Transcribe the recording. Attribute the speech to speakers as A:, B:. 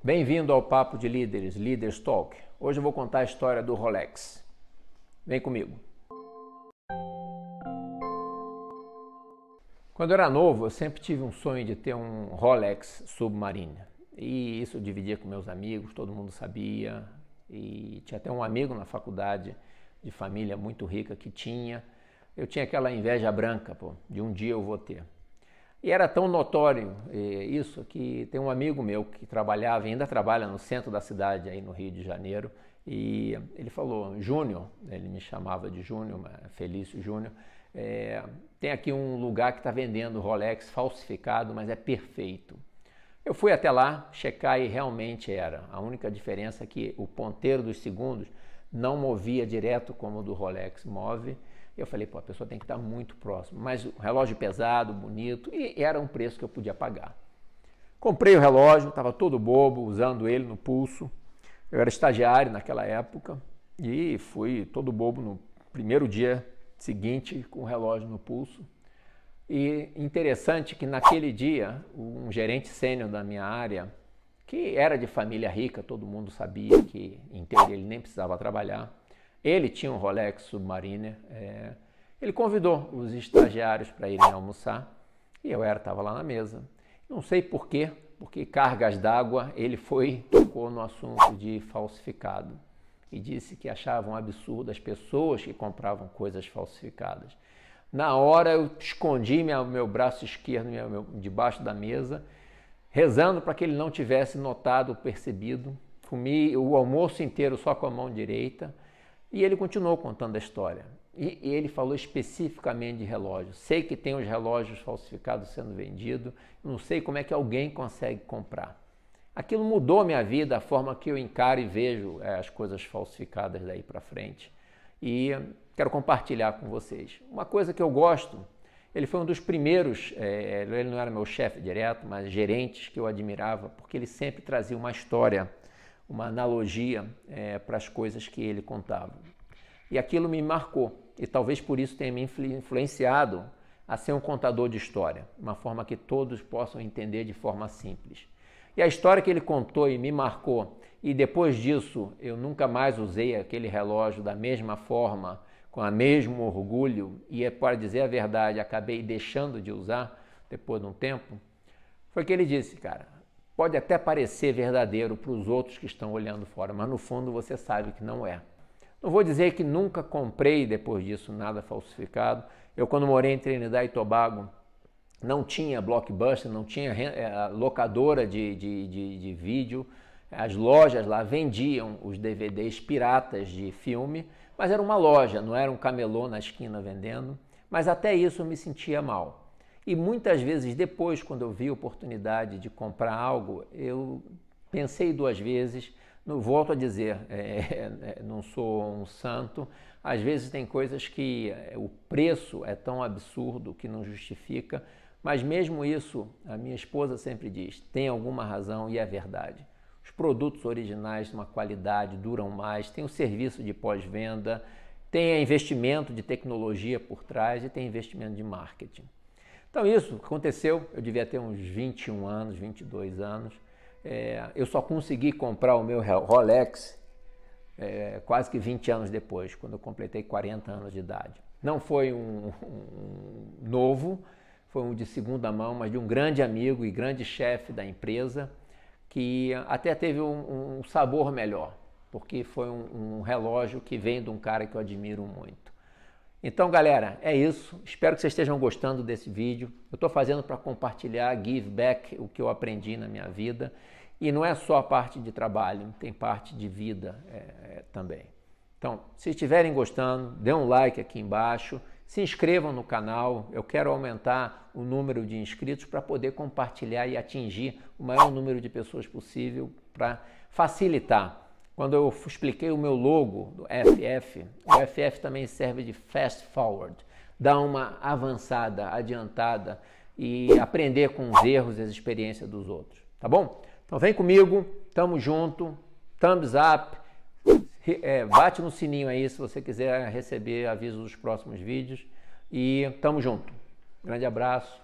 A: Bem-vindo ao Papo de Líderes, Leaders Talk. Hoje eu vou contar a história do Rolex. Vem comigo. Quando eu era novo, eu sempre tive um sonho de ter um Rolex Submarine. E isso eu dividia com meus amigos, todo mundo sabia. E tinha até um amigo na faculdade de família muito rica que tinha. Eu tinha aquela inveja branca, pô, de um dia eu vou ter. E era tão notório eh, isso que tem um amigo meu que trabalhava, ainda trabalha no centro da cidade, aí no Rio de Janeiro, e ele falou: Júnior, ele me chamava de Júnior, Felício Júnior, é, tem aqui um lugar que está vendendo Rolex falsificado, mas é perfeito. Eu fui até lá checar e realmente era. A única diferença é que o ponteiro dos segundos não movia direto como o do Rolex move eu falei, pô, a pessoa tem que estar muito próximo. Mas o relógio pesado, bonito, e era um preço que eu podia pagar. Comprei o relógio, estava todo bobo, usando ele no pulso. Eu era estagiário naquela época e fui todo bobo no primeiro dia seguinte com o relógio no pulso. E interessante que naquele dia, um gerente sênior da minha área, que era de família rica, todo mundo sabia que em teoria ele nem precisava trabalhar, ele tinha um Rolex Submariner. É, ele convidou os estagiários para irem almoçar e eu era estava lá na mesa. Não sei por quê, porque cargas d'água ele foi tocou no assunto de falsificado e disse que achavam absurdo as pessoas que compravam coisas falsificadas. Na hora eu escondi meu, meu braço esquerdo meu, debaixo da mesa, rezando para que ele não tivesse notado, percebido. Comi o almoço inteiro só com a mão direita e ele continuou contando a história. E, e ele falou especificamente de relógios. Sei que tem os relógios falsificados sendo vendidos, não sei como é que alguém consegue comprar. Aquilo mudou minha vida, a forma que eu encaro e vejo é, as coisas falsificadas daí para frente. E quero compartilhar com vocês. Uma coisa que eu gosto, ele foi um dos primeiros, é, ele não era meu chefe direto, mas gerentes que eu admirava, porque ele sempre trazia uma história uma analogia é, para as coisas que ele contava. E aquilo me marcou, e talvez por isso tenha me influenciado a ser um contador de história, uma forma que todos possam entender de forma simples. E a história que ele contou e me marcou, e depois disso eu nunca mais usei aquele relógio da mesma forma, com o mesmo orgulho, e é para dizer a verdade, acabei deixando de usar depois de um tempo, foi que ele disse, cara, Pode até parecer verdadeiro para os outros que estão olhando fora, mas no fundo você sabe que não é. Não vou dizer que nunca comprei depois disso nada falsificado. Eu, quando morei em Trinidad e Tobago, não tinha blockbuster, não tinha eh, locadora de, de, de, de vídeo. As lojas lá vendiam os DVDs piratas de filme, mas era uma loja, não era um camelô na esquina vendendo. Mas até isso eu me sentia mal. E muitas vezes depois, quando eu vi a oportunidade de comprar algo, eu pensei duas vezes. Volto a dizer, é, é, não sou um santo. Às vezes tem coisas que é, o preço é tão absurdo que não justifica. Mas mesmo isso, a minha esposa sempre diz, tem alguma razão e é verdade. Os produtos originais de uma qualidade duram mais, tem o serviço de pós-venda, tem investimento de tecnologia por trás e tem investimento de marketing. Então isso aconteceu, eu devia ter uns 21 anos, 22 anos. É, eu só consegui comprar o meu Rolex é, quase que 20 anos depois, quando eu completei 40 anos de idade. Não foi um, um novo, foi um de segunda mão, mas de um grande amigo e grande chefe da empresa, que até teve um, um sabor melhor, porque foi um, um relógio que vem de um cara que eu admiro muito. Então, galera, é isso. Espero que vocês estejam gostando desse vídeo. Eu estou fazendo para compartilhar, give back o que eu aprendi na minha vida. E não é só a parte de trabalho, tem parte de vida é, é, também. Então, se estiverem gostando, dê um like aqui embaixo, se inscrevam no canal. Eu quero aumentar o número de inscritos para poder compartilhar e atingir o maior número de pessoas possível para facilitar quando eu expliquei o meu logo do FF, o FF também serve de fast forward, dar uma avançada, adiantada e aprender com os erros e as experiências dos outros, tá bom? Então vem comigo, tamo junto, thumbs up, é, bate no sininho aí se você quiser receber aviso dos próximos vídeos e tamo junto. Grande abraço.